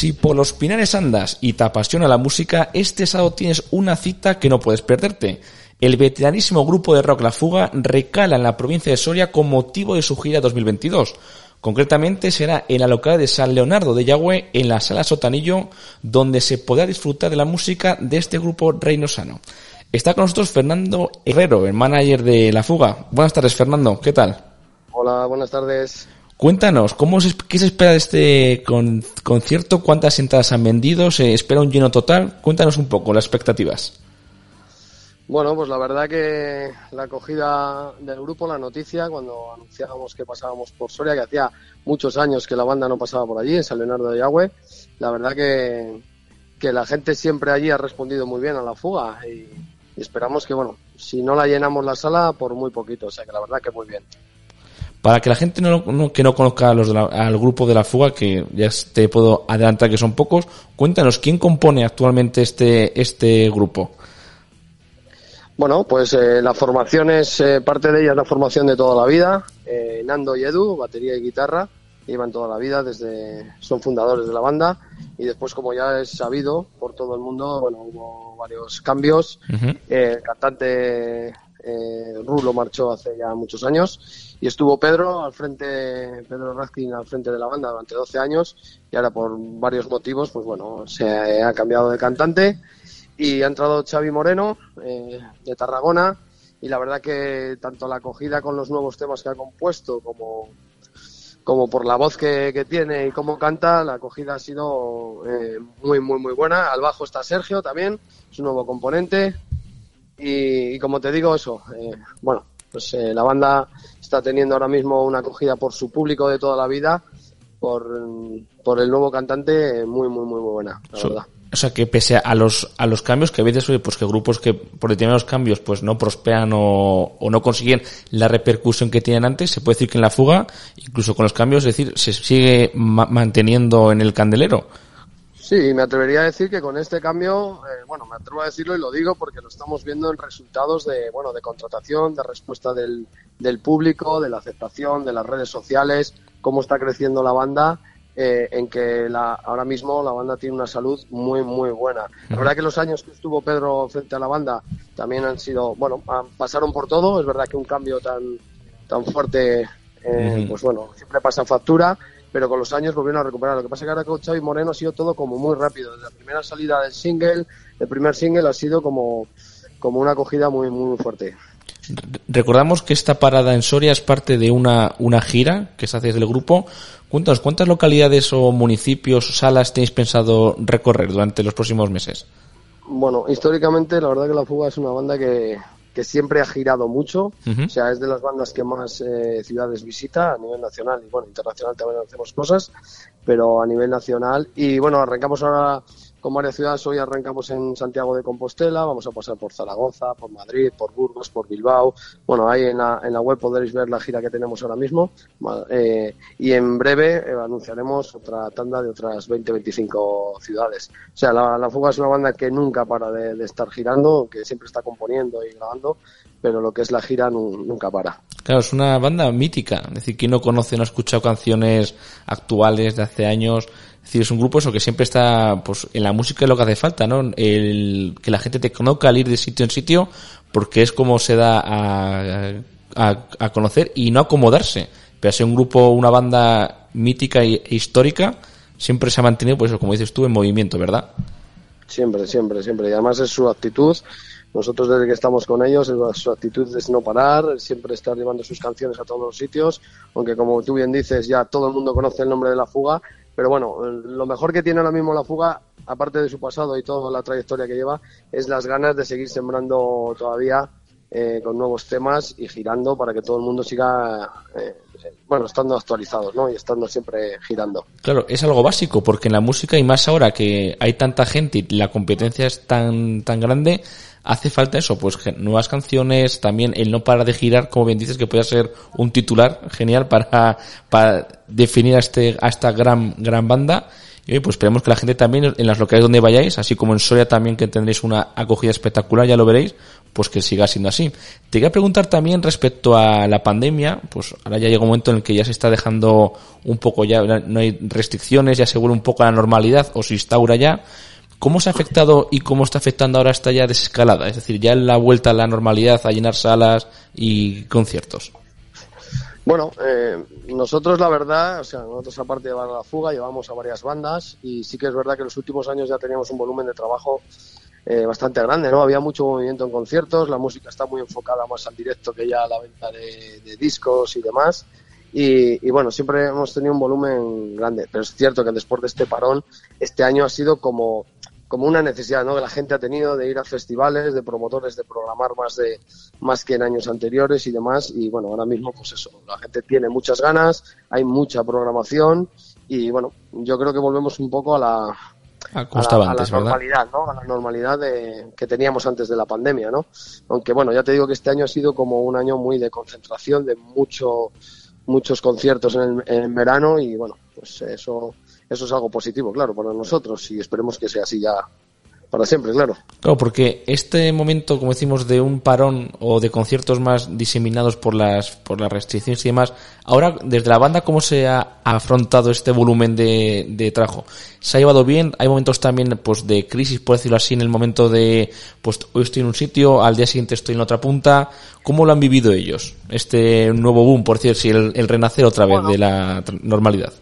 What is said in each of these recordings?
Si por los pinares andas y te apasiona la música, este sábado tienes una cita que no puedes perderte. El veteranísimo grupo de rock La Fuga recala en la provincia de Soria con motivo de su gira 2022. Concretamente será en la localidad de San Leonardo de Yagüe, en la sala Sotanillo, donde se podrá disfrutar de la música de este grupo reinosano. Está con nosotros Fernando Herrero, el manager de La Fuga. Buenas tardes, Fernando. ¿Qué tal? Hola, buenas tardes. Cuéntanos, ¿cómo se, ¿qué se espera de este con- concierto? ¿Cuántas entradas han vendido? ¿Se espera un lleno total? Cuéntanos un poco las expectativas. Bueno, pues la verdad que la acogida del grupo, la noticia, cuando anunciábamos que pasábamos por Soria, que hacía muchos años que la banda no pasaba por allí, en San Leonardo de Yagüe, la verdad que, que la gente siempre allí ha respondido muy bien a la fuga y, y esperamos que, bueno, si no la llenamos la sala, por muy poquito, o sea que la verdad que muy bien. Para que la gente no, no- que no conozca a los de la- al grupo de la fuga, que ya te puedo adelantar que son pocos, cuéntanos, ¿quién compone actualmente este, este grupo? Bueno, pues eh, la formación es, eh, parte de ella es la formación de toda la vida. Eh, Nando y Edu, batería y guitarra, llevan toda la vida, desde son fundadores de la banda. Y después, como ya es sabido por todo el mundo, bueno, hubo varios cambios. Eh, el cantante eh, Rulo marchó hace ya muchos años y estuvo Pedro al frente, Pedro Raskin al frente de la banda durante 12 años y ahora por varios motivos, pues bueno, se ha cambiado de cantante y ha entrado Xavi Moreno eh, de Tarragona y la verdad que tanto la acogida con los nuevos temas que ha compuesto como como por la voz que, tiene y cómo canta, la acogida ha sido eh, muy, muy, muy buena. Al bajo está Sergio también, es un nuevo componente. Y, y como te digo, eso, eh, bueno, pues eh, la banda está teniendo ahora mismo una acogida por su público de toda la vida, por, por el nuevo cantante, muy, muy, muy, muy buena, la So- verdad. O sea, que pese a los, a los cambios, que a veces, oye, pues que grupos que por determinados cambios pues no prosperan o, o no consiguen la repercusión que tenían antes, se puede decir que en la fuga, incluso con los cambios, es decir, se sigue ma- manteniendo en el candelero. Sí, me atrevería a decir que con este cambio, eh, bueno, me atrevo a decirlo y lo digo porque lo estamos viendo en resultados de, bueno, de contratación, de respuesta del, del público, de la aceptación, de las redes sociales, cómo está creciendo la banda, eh, en que la, ahora mismo la banda tiene una salud muy, muy buena. La verdad que los años que estuvo Pedro frente a la banda también han sido, bueno, han- pasaron por todo. Es verdad que un cambio tan, tan fuerte, eh, pues bueno, siempre pasa factura, pero con los años volvieron a recuperar. Lo que pasa es que ahora con Xavi Moreno ha sido todo como muy rápido. Desde la primera salida del single, el primer single ha sido como, como una acogida muy, muy fuerte. Re- Recordamos que esta parada en Soria es parte de una, una gira que se hace desde el grupo. Cuéntanos, ¿cuántas localidades o municipios o salas tenéis pensado recorrer durante los próximos meses? Bueno, históricamente la verdad que La Fuga es una banda que, que siempre ha girado mucho, o sea, es de las bandas que más eh, ciudades visita a nivel nacional y bueno, internacional también hacemos cosas, pero a nivel nacional y bueno, arrancamos ahora con varias ciudades, hoy arrancamos en Santiago de Compostela, vamos a pasar por Zaragoza, por Madrid, por Burgos, por Bilbao, bueno, ahí en la, en la web podréis ver la gira que tenemos ahora mismo eh, y en breve eh, anunciaremos otra tanda de otras 20-25 ciudades. O sea, la, la Fuga es una banda que nunca para de, de estar girando, que siempre está componiendo y grabando, pero lo que es la gira nu- nunca para. Claro, es una banda mítica. Es decir, quien no conoce, no ha escuchado canciones actuales de hace años. Es decir, es un grupo eso que siempre está, pues, en la música es lo que hace falta, ¿no? El, que la gente te conozca al ir de sitio en sitio, porque es como se da a, a, a conocer y no acomodarse. Pero ser un grupo, una banda mítica e histórica, siempre se ha mantenido, pues eso, como dices tú, en movimiento, ¿verdad? Siempre, siempre, siempre. Y además es su actitud. Nosotros desde que estamos con ellos, su actitud es no parar, siempre estar llevando sus canciones a todos los sitios, aunque como tú bien dices, ya todo el mundo conoce el nombre de la fuga, pero bueno, lo mejor que tiene ahora mismo la fuga, aparte de su pasado y toda la trayectoria que lleva, es las ganas de seguir sembrando todavía eh, con nuevos temas y girando para que todo el mundo siga eh, bueno, estando actualizados, ¿no? Y estando siempre girando. Claro, es algo básico, porque en la música, y más ahora que hay tanta gente y la competencia es tan, tan grande, hace falta eso, pues nuevas canciones, también el no parar de girar, como bien dices, que puede ser un titular genial para, para definir a, este, a esta gran, gran banda. Y pues esperemos que la gente también, en las localidades donde vayáis, así como en Soria también que tendréis una acogida espectacular, ya lo veréis, pues que siga siendo así. Te quería preguntar también respecto a la pandemia, pues ahora ya llega un momento en el que ya se está dejando un poco ya, no hay restricciones, ya se un poco la normalidad o se instaura ya. ¿Cómo se ha afectado y cómo está afectando ahora esta ya desescalada? Es decir, ya la vuelta a la normalidad, a llenar salas y conciertos. Bueno, eh, nosotros la verdad, o sea, nosotros aparte de la fuga llevamos a varias bandas y sí que es verdad que en los últimos años ya teníamos un volumen de trabajo eh, bastante grande, ¿no? Había mucho movimiento en conciertos, la música está muy enfocada más al directo que ya a la venta de, discos y demás. Y, y, bueno, siempre hemos tenido un volumen grande, pero es cierto que después de este parón, este año ha sido como como una necesidad ¿no? que la gente ha tenido de ir a festivales, de promotores, de programar más de más que en años anteriores y demás. Y bueno, ahora mismo, pues eso, la gente tiene muchas ganas, hay mucha programación y bueno, yo creo que volvemos un poco a la, a, la, normalidad, ¿no? A la normalidad de, que teníamos antes de la pandemia, ¿no? Aunque bueno, ya te digo que este año ha sido como un año muy de concentración, de mucho, muchos conciertos en, en verano y bueno, pues eso eso es algo positivo, claro, para nosotros y esperemos que sea así ya para siempre, claro. Claro, porque este momento, como decimos, de un parón o de conciertos más diseminados por las, por las restricciones y demás, ahora, desde la banda, ¿cómo se ha afrontado este volumen de, de trabajo? ¿Se ha llevado bien? ¿Hay momentos también, pues, de crisis, por decirlo así, en el momento de, pues, hoy estoy en un sitio, al día siguiente estoy en la otra punta? ¿Cómo lo han vivido ellos? Este nuevo boom, por decir, si el, renacer otra vez de la normalidad.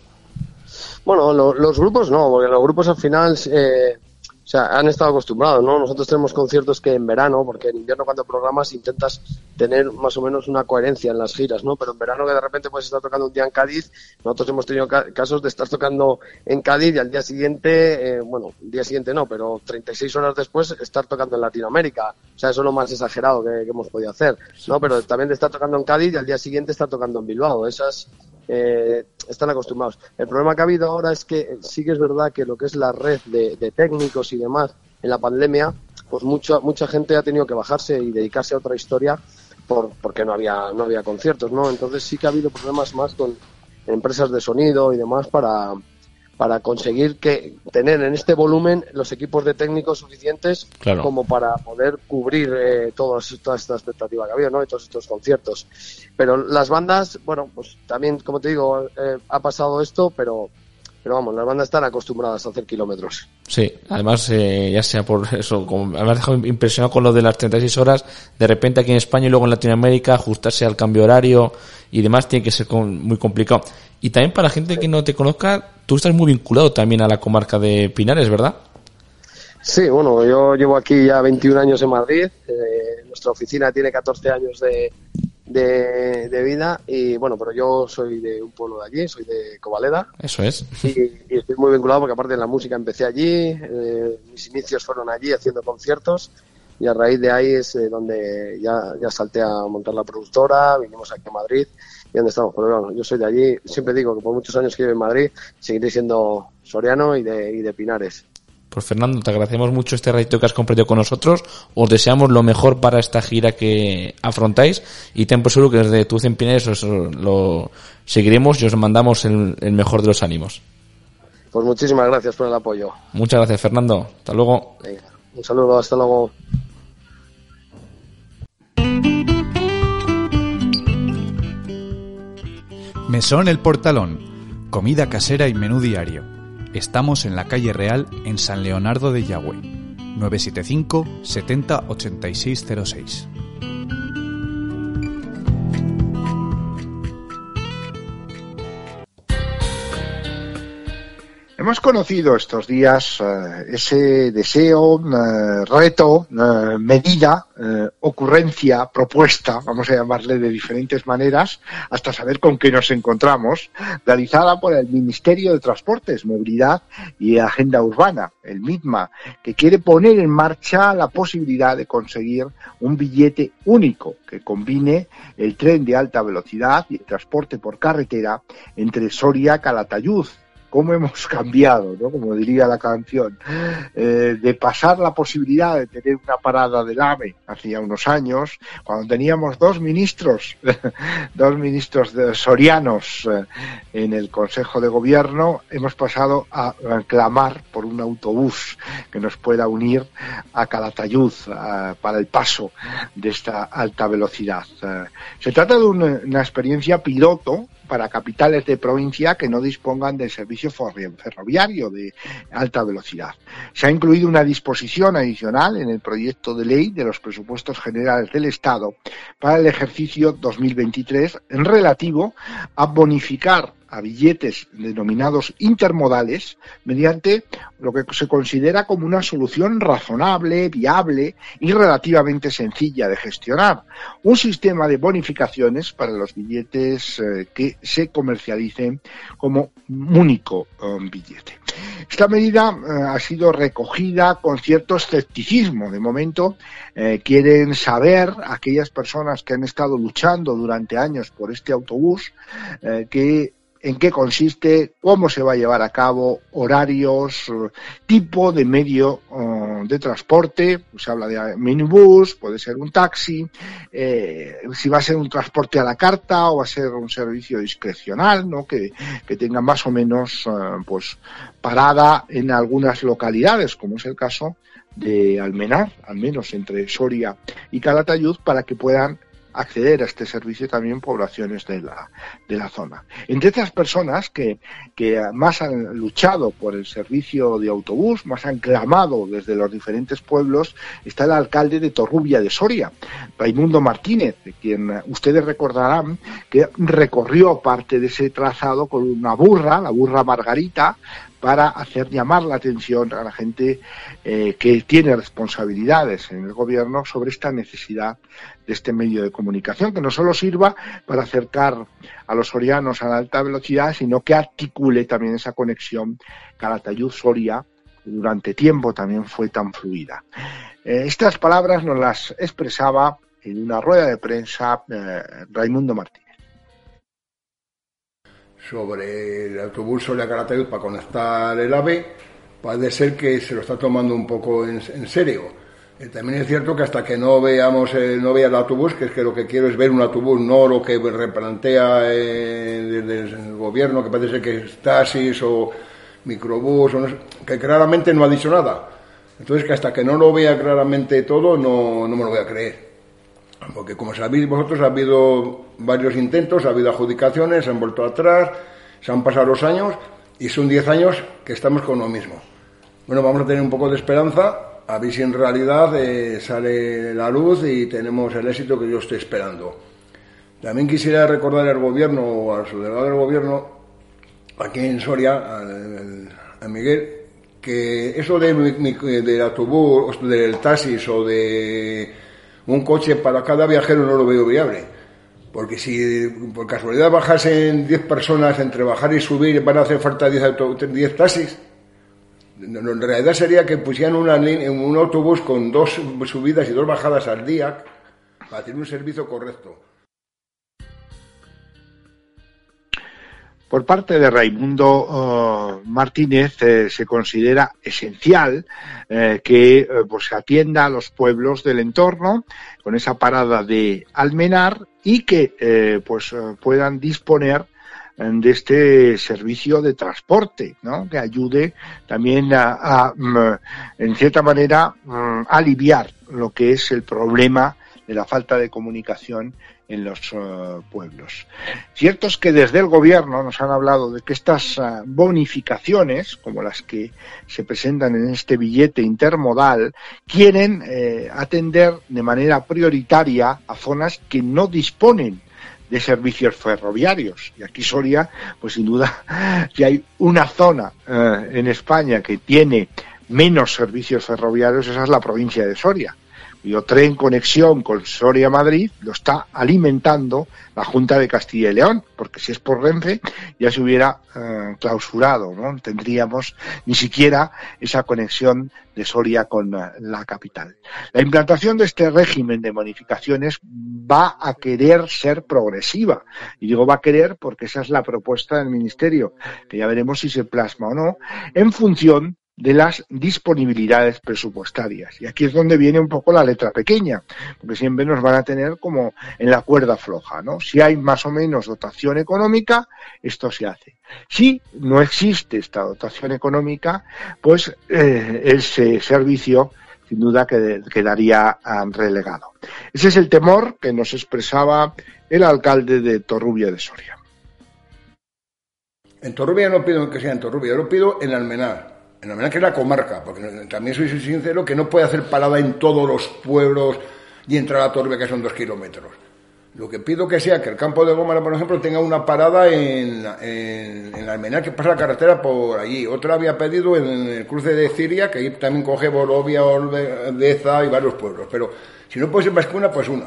Bueno, los grupos no, porque los grupos al final eh, o sea, han estado acostumbrados, ¿no? Nosotros tenemos conciertos que en verano, porque en invierno cuando programas intentas tener más o menos una coherencia en las giras, ¿no? Pero en verano que de repente puedes estar tocando un día en Cádiz, nosotros hemos tenido casos de estar tocando en Cádiz y al día siguiente, eh, bueno, el día siguiente no, pero 36 horas después estar tocando en Latinoamérica. O sea, eso es lo más exagerado que, que hemos podido hacer, ¿no? Pero también de estar tocando en Cádiz y al día siguiente estar tocando en Bilbao. Esas eh, están acostumbrados. El problema que ha habido ahora es que sí que es verdad que lo que es la red de, técnicos y demás en la pandemia, pues mucha mucha gente ha tenido que bajarse y dedicarse a otra historia por, porque no había no había conciertos, ¿no? Entonces sí que ha habido problemas más con empresas de sonido y demás para para conseguir que tener en este volumen los equipos de técnicos suficientes como para poder cubrir eh, todas, toda esta expectativa que había, ¿no? todos estos conciertos. Pero las bandas, bueno, pues también, como te digo, eh, ha pasado esto, pero pero vamos, las bandas están acostumbradas a hacer kilómetros. Sí, además, eh, ya sea por eso, como me has dejado impresionado con lo de las 36 horas, de repente aquí en España y luego en Latinoamérica, ajustarse al cambio horario y demás tiene que ser muy complicado. Y también para la gente que no te conozca, tú estás muy vinculado también a la comarca de Pinares, ¿verdad? Sí, bueno, yo llevo aquí ya 21 años en Madrid. Eh, nuestra oficina tiene 14 años de, de, vida y bueno, pero yo soy de un pueblo de allí, soy de Covaleda. Eso es. Y, estoy muy vinculado porque aparte de la música empecé allí, eh, mis inicios fueron allí haciendo conciertos y a raíz de ahí es eh, donde ya, ya salté a montar la productora, vinimos aquí a Madrid y donde estamos. Pero bueno, yo soy de allí, siempre digo que por muchos años que vivo en Madrid seguiré siendo soriano y de, y de Pinares. Pues Fernando, te agradecemos mucho este ratito que has compartido con nosotros. Os deseamos lo mejor para esta gira que afrontáis y ten por seguro que desde tu en Pinares os lo seguiremos y os mandamos el, mejor de los ánimos. Pues muchísimas gracias por el apoyo. Muchas gracias, Fernando. Hasta luego. un saludo, hasta luego. Mesón El Portalón. Comida casera y menú diario. Estamos en la calle Real en San Leonardo de Yagüe. 975 70 8606. Hemos conocido estos días eh, ese deseo, eh, reto, eh, medida, ocurrencia, propuesta, vamos a llamarle de diferentes maneras, hasta saber con qué nos encontramos, realizada por el Ministerio de Transportes, Movilidad y Agenda Urbana, el MITMA, que quiere poner en marcha la posibilidad de conseguir un billete único que combine el tren de alta velocidad y el transporte por carretera entre Soria Calatayud cómo hemos cambiado, ¿no? Como diría la canción, eh, de pasar la posibilidad de tener una parada del AVE hacía unos años, cuando teníamos dos ministros, dos ministros sorianos eh, en el Consejo de Gobierno, hemos pasado a, clamar por un autobús que nos pueda unir a Calatayud para el paso de esta alta velocidad. Eh, se trata de una experiencia piloto para capitales de provincia que no dispongan de servicio ferroviario de alta velocidad. Se ha incluido una disposición adicional en el proyecto de ley de los presupuestos generales del Estado para el ejercicio 2023 en relativo a bonificar a billetes denominados intermodales mediante lo que se considera como una solución razonable, viable y relativamente sencilla de gestionar. Un sistema de bonificaciones para los billetes eh, que se comercialicen como único eh, billete. Esta medida eh, ha sido recogida con cierto escepticismo. De momento quieren saber aquellas personas que han estado luchando durante años por este autobús que en qué consiste, cómo se va a llevar a cabo, horarios, tipo de medio eh, de transporte, se habla de minibús, puede ser un taxi, eh, si va a ser un transporte a la carta o va a ser un servicio discrecional, ¿no? que, que tenga más o menos eh, pues parada en algunas localidades, como es el caso de Almenar, al menos entre Soria y Calatayud, para que puedan acceder a este servicio también poblaciones de la, de la zona. Entre estas personas que, que más han luchado por el servicio de autobús, más han clamado desde los diferentes pueblos, está el alcalde de Torrubia de Soria, Raimundo Martínez, de quien ustedes recordarán que recorrió parte de ese trazado con una burra, la burra Margarita, para hacer llamar la atención a la gente eh, que tiene responsabilidades en el gobierno sobre esta necesidad de este medio de comunicación, que no solo sirva para acercar a los sorianos a la alta velocidad, sino que articule también esa conexión Calatayud-Soria, que durante tiempo también fue tan fluida. Eh, estas palabras nos las expresaba en una rueda de prensa eh, Raimundo Martínez sobre el autobús Soria Calatayud para conectar el AVE, parece ser que se lo está tomando un poco en, serio. Eh, también es cierto que hasta que no veamos eh, no vea el autobús, que es que lo que quiero es ver un autobús, no lo que replantea eh, el gobierno, que parece ser que es taxis o microbús, que claramente no ha dicho nada. Entonces que hasta que no lo vea claramente todo, no, no me lo voy a creer. Porque como sabéis vosotros, ha habido varios intentos, ha habido adjudicaciones, se han vuelto atrás, se han pasado los años y son 10 años que estamos con lo mismo. Bueno, vamos a tener un poco de esperanza, a ver si en realidad eh, sale la luz y tenemos el éxito que yo estoy esperando. También quisiera recordar al gobierno o al delegado del gobierno, aquí en Soria, a Miguel, que eso de, del autobús, del taxis o de un coche para cada viajero no lo veo viable. Porque si por casualidad bajasen 10 personas entre bajar y subir, van a hacer falta 10, 10 taxis. En realidad sería que pusieran una, un autobús con dos subidas y dos bajadas al día para tener un servicio correcto. Por parte de Raimundo uh, Martínez eh, se considera esencial eh, que eh, pues, atienda a los pueblos del entorno con esa parada de Almenar y que pues puedan disponer de este servicio de transporte, ¿no? que ayude también a, mm, en cierta manera, mm, aliviar lo que es el problema de la falta de comunicación en los eh, pueblos. Cierto es que desde el gobierno nos han hablado de que estas eh, bonificaciones, como las que se presentan en este billete intermodal, quieren eh, atender de manera prioritaria a zonas que no disponen de servicios ferroviarios. Y aquí Soria, pues sin duda, si hay una zona en España que tiene menos servicios ferroviarios, esa es la provincia de Soria cuyo tren conexión con Soria-Madrid lo está alimentando la Junta de Castilla y León, porque si es por Renfe ya se hubiera eh, clausurado, no tendríamos ni siquiera esa conexión de Soria con eh, la capital. La implantación de este régimen de bonificaciones va a querer ser progresiva, y digo va a querer porque esa es la propuesta del Ministerio, que ya veremos si se plasma o no, en función de las disponibilidades presupuestarias. Y aquí es donde viene un poco la letra pequeña, porque siempre nos van a tener como en la cuerda floja, ¿no? Si hay más o menos dotación económica, esto se hace. Si no existe esta dotación económica, pues eh, ese servicio sin duda quedaría relegado. Ese es el temor que nos expresaba el alcalde de Torrubia de Soria. En Torrubia no pido que sea en Torrubia, lo pido en Almenar en la que es la comarca, porque también soy sincero que no puede hacer parada en todos los pueblos y entrar a Torbe, que son dos kilómetros. Lo que pido que sea que el campo de Gómara, por ejemplo, tenga una parada en, en, en Almenar, que pasa la carretera por allí. Otra había pedido en el cruce de Siria, que ahí también coge Borovia, Olveza y varios pueblos. Pero si no puede ser más que una, pues una.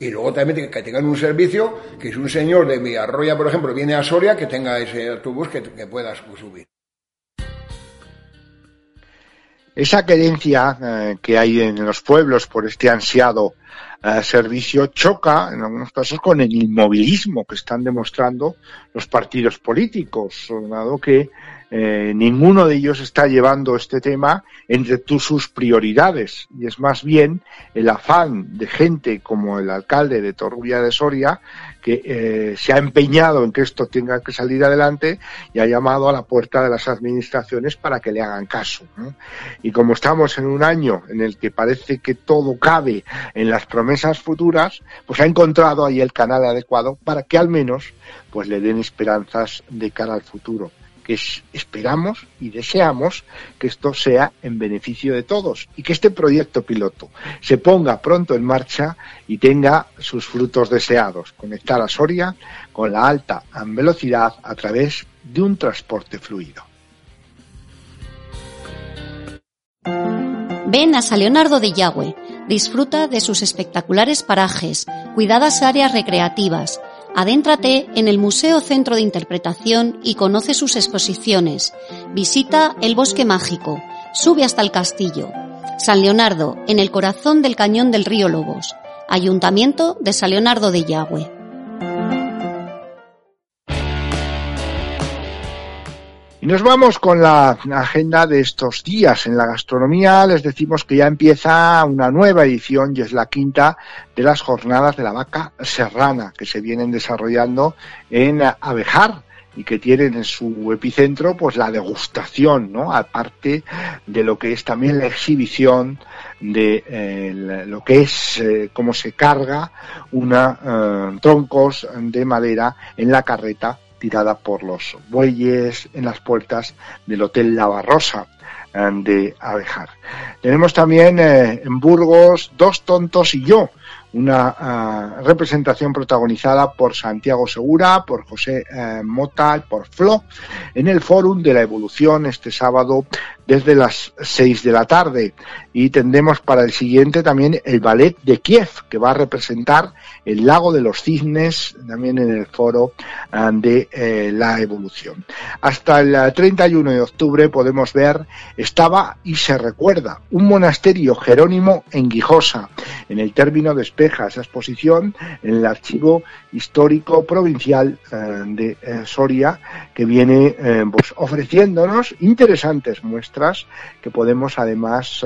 Y luego también que tengan un servicio, que es un señor de Villarroya, por ejemplo, viene a Soria, que tenga ese autobús que, que pueda subir. Esa querencia eh, que hay en los pueblos por este ansiado eh, servicio choca en algunos casos con el inmovilismo que están demostrando los partidos políticos, dado que eh, ninguno de ellos está llevando este tema entre sus prioridades y es más bien el afán de gente como el alcalde de Torrubia de Soria que eh, se ha empeñado en que esto tenga que salir adelante y ha llamado a la puerta de las administraciones para que le hagan caso. Y como estamos en un año en el que parece que todo cabe en las promesas futuras, pues ha encontrado ahí el canal adecuado para que al menos pues le den esperanzas de cara al futuro que esperamos y deseamos que esto sea en beneficio de todos y que este proyecto piloto se ponga pronto en marcha y tenga sus frutos deseados, conectar a Soria con la alta velocidad a través de un transporte fluido. Ven a San Leonardo de Yagüe, disfruta de sus espectaculares parajes, cuidadas áreas recreativas, Adéntrate en el Museo Centro de Interpretación y conoce sus exposiciones. Visita el Bosque Mágico. Sube hasta el castillo. San Leonardo, en el corazón del cañón del río Lobos. Ayuntamiento de San Leonardo de Yagüe. Y nos vamos con la agenda de estos días. En la gastronomía les decimos que ya empieza una nueva edición y es la quinta de las jornadas de la vaca serrana que se vienen desarrollando en Abejar y que tienen en su epicentro pues la degustación, ¿no? Aparte de lo que es también la exhibición de eh, lo que es eh, cómo se carga una eh, troncos de madera en la carreta tirada por los bueyes en las puertas del Hotel La Barrosa eh, de Abejar. Tenemos también eh, en Burgos Dos Tontos y Yo, una uh, representación protagonizada por Santiago Segura, por José uh, Mota, por Flo, en el Fórum de la Evolución este sábado desde las 6 de la tarde. Y tendremos para el siguiente también el Ballet de Kiev, que va a representar el Lago de los Cisnes, también en el Foro uh, de eh, la Evolución. Hasta el 31 de octubre podemos ver, estaba y se recuerda, un monasterio jerónimo en Guijosa, en el término de esa exposición en el Archivo Histórico Provincial eh, de eh, Soria, que viene eh, pues, ofreciéndonos interesantes muestras que podemos además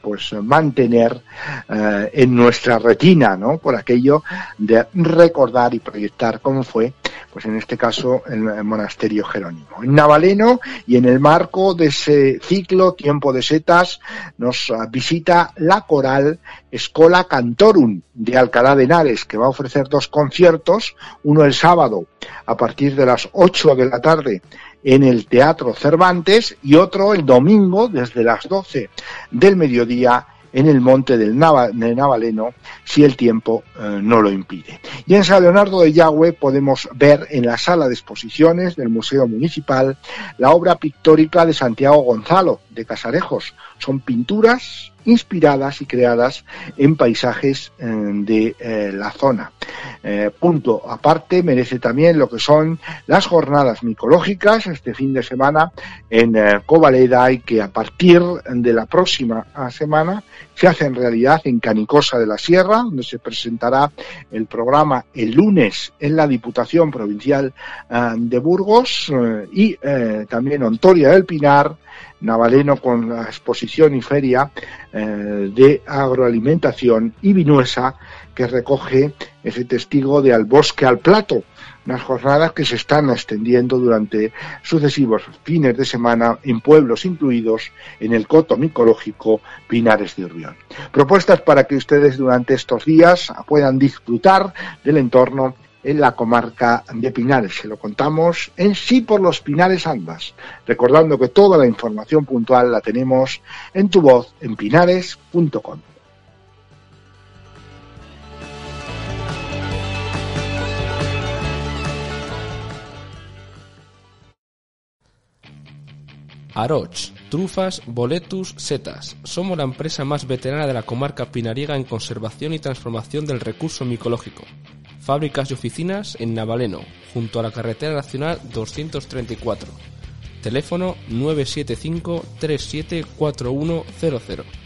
pues mantener en nuestra retina, ¿no? Por aquello de recordar y proyectar cómo fue pues en este caso el, monasterio Jerónimo. En Navaleno y en el marco de ese ciclo Tiempo de Setas nos visita la coral Escola Cantorum de Alcalá de Henares, que va a ofrecer dos conciertos, uno el sábado a partir de las 8 de la tarde en el Teatro Cervantes y otro el domingo desde las 12 del mediodía en el monte del de Navaleno si el tiempo eh, no lo impide. Y en San Leonardo de Yagüe podemos ver en la sala de exposiciones del Museo Municipal la obra pictórica de Santiago Gonzalo de Casarejos. Son pinturas inspiradas y creadas en paisajes eh, de eh, la zona. Eh, punto aparte merece también lo que son las jornadas micológicas este fin de semana en Covaleda y que a partir de la próxima semana se hace en realidad en Canicosa de la Sierra, donde se presentará el programa el lunes en la Diputación Provincial de Burgos y también Ontoria del Pinar Navaleno con la exposición y feria eh, de agroalimentación y Vinuesa que recoge ese testigo de Al Bosque al Plato, unas jornadas que se están extendiendo durante sucesivos fines de semana en pueblos incluidos en el coto micológico Pinares de Urbión. Propuestas para que ustedes durante estos días puedan disfrutar del entorno en la comarca de Pinares. Se lo contamos en sí por los Pinares Andas, recordando que toda la información puntual la tenemos en tu voz en pinares.com. Aroch, trufas, boletus, setas. Somos la empresa más veterana de la comarca pinariega en conservación y transformación del recurso micológico fábricas y oficinas en Navaleno, junto a la carretera nacional 234. Teléfono 975 374100.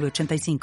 906985.